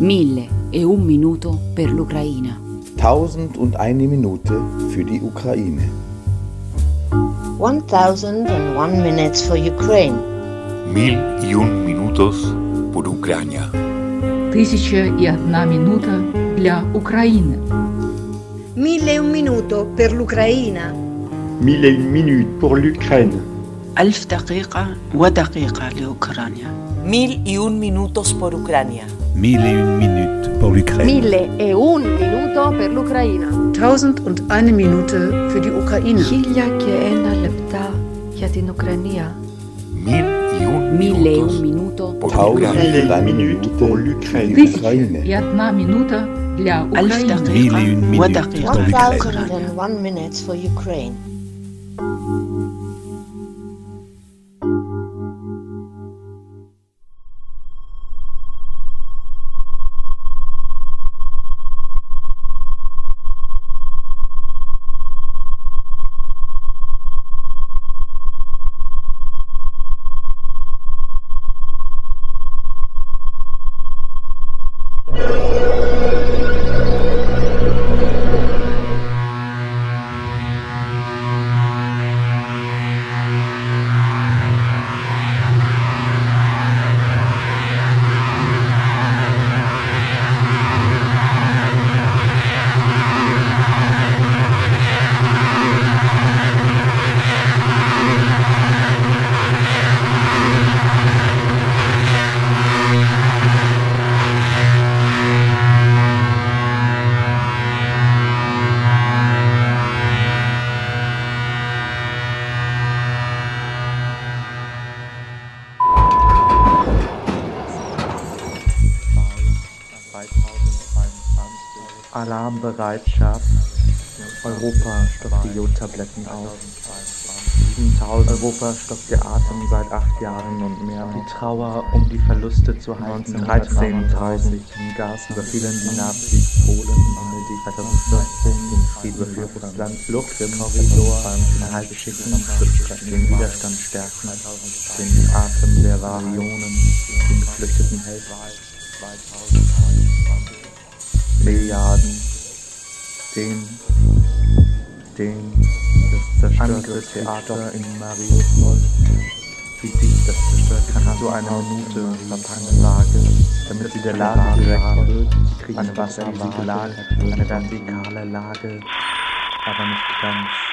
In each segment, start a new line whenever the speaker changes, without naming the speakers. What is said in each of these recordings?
Mille e un minuto per l'Ucraina.
Tausend und eine Minute für die Ukraine.
1001 minutes for Ukraine.
Mil y un minutos por Ucrania.
Тисяча і одна минута для України.
Mille e un minuto per l'Ucraina.
Mille et une minute pour l'Ukraine.
ألف دقيقة ودقيقة لأوكرانيا.
Mil y un minutos por Ucrania.
Mille et une minute pour l'Ukraine.
Mille et un minuto per l'Ukraina.
Tausend und eine Minute für die Ukraine.
Mille et una lepta για την Ουκρανία.
Mille et un minuto
pour l'Ukraine.
Тысяча
и одна минута для Украины.
Mille et une
minute
pour l'Ukraine.
One minute for Ukraine.
Alarmbereitschaft. Europa stockt die Jodtabletten auf. 7000 Europa stockt der Atem seit acht Jahren und mehr. Die Trauer um die Verluste zu halten. 1930 in Gas überfielen die Nazis Polen. Benedikt 2014 den Frieden für Russland. Flucht im Korridor beim Halbschiffen den Widerstand stärken. Den Atem der Varionen, den geflüchteten Helden. Milliarden, den, den, das zerstörte Theater in Mariupol, wie dich das zerstört kann, so eine Minute verpackt Lage, damit sie der Lage gerecht wird, eine wasserwege Lage, eine vertikale Lage, aber nicht ganz.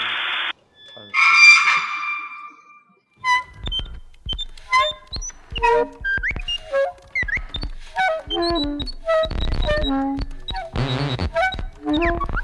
Der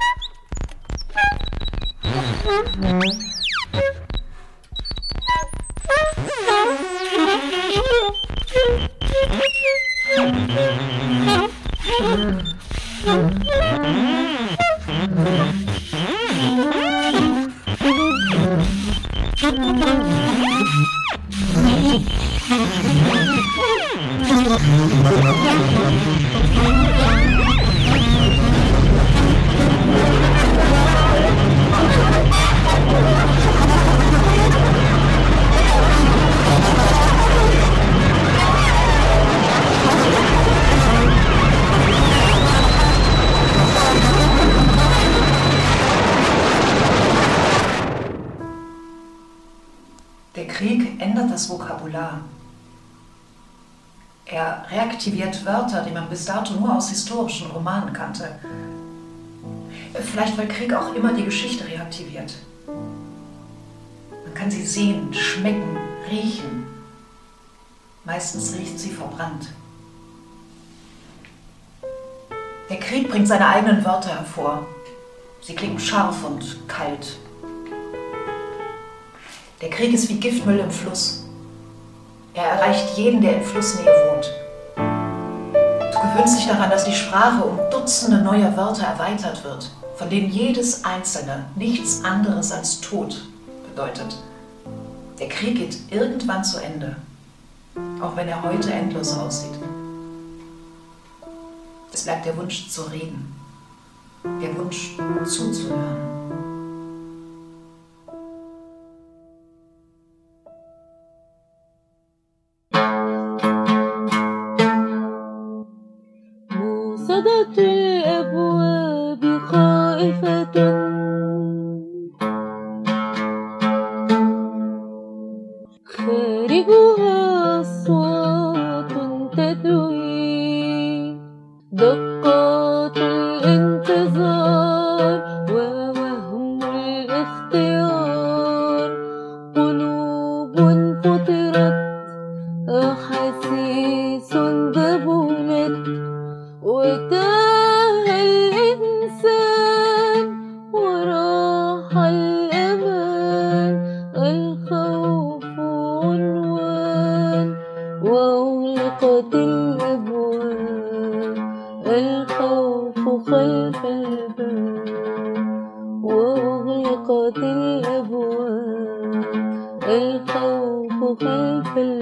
das Vokabular. Er reaktiviert Wörter, die man bis dato nur aus historischen Romanen kannte. Vielleicht weil Krieg auch immer die Geschichte reaktiviert. Man kann sie sehen, schmecken, riechen. Meistens riecht sie verbrannt. Der Krieg bringt seine eigenen Wörter hervor. Sie klingen scharf und kalt. Der Krieg ist wie Giftmüll im Fluss. Er erreicht jeden, der in Flussnähe wohnt. Du gewöhnst dich daran, dass die Sprache um Dutzende neuer Wörter erweitert wird, von denen jedes einzelne nichts anderes als Tod bedeutet. Der Krieg geht irgendwann zu Ende, auch wenn er heute endlos aussieht. Es bleibt der Wunsch zu reden, der Wunsch zuzuhören.
Amigo خلف الباب وأغلقت الأبواب. الخوف خلف الباب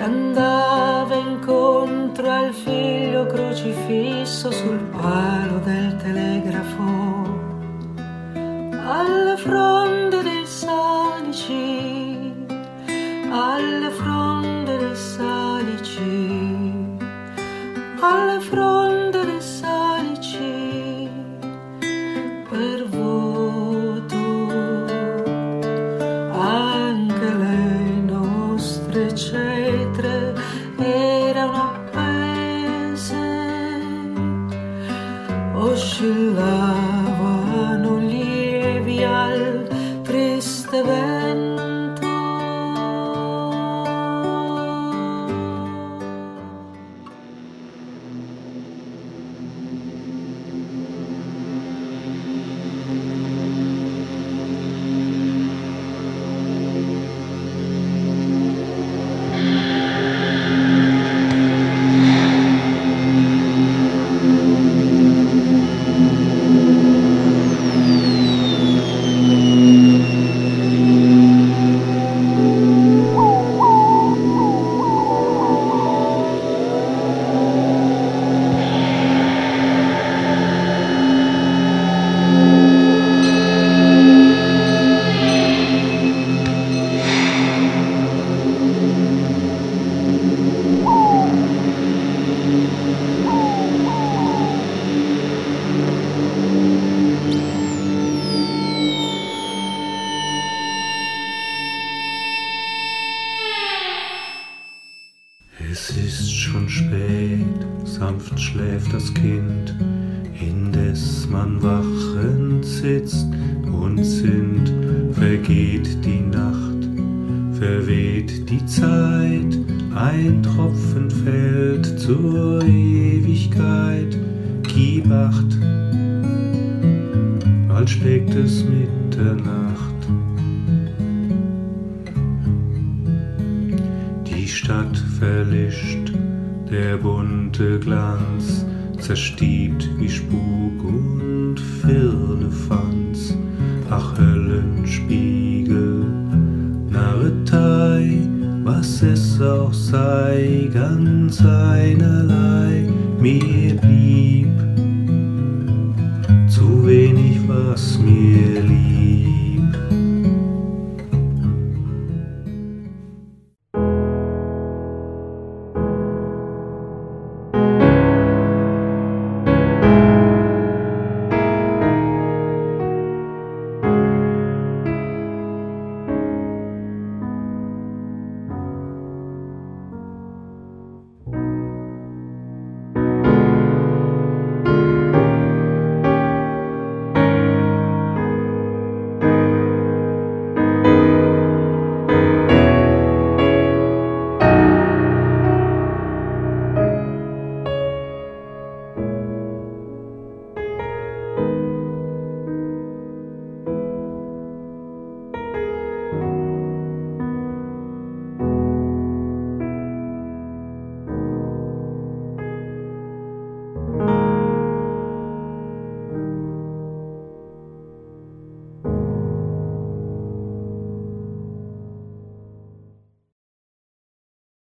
andava incontro al figlio crocifisso sul palo del telegrafo, alle fronde dei salici, alle fronde dei salici, alle the world.
Es ist schon spät, sanft schläft das Kind, indes man wachend sitzt und sinnt, vergeht die Nacht, verweht die Zeit, ein Tropfen fällt zur Ewigkeit, gib acht, bald schlägt es Mitternacht. Verlischt, der bunte Glanz zerstiebt wie Spuk und Firlefanz. Ach, Höllenspiegel, Narretei, was es auch sei, ganz einerlei, mir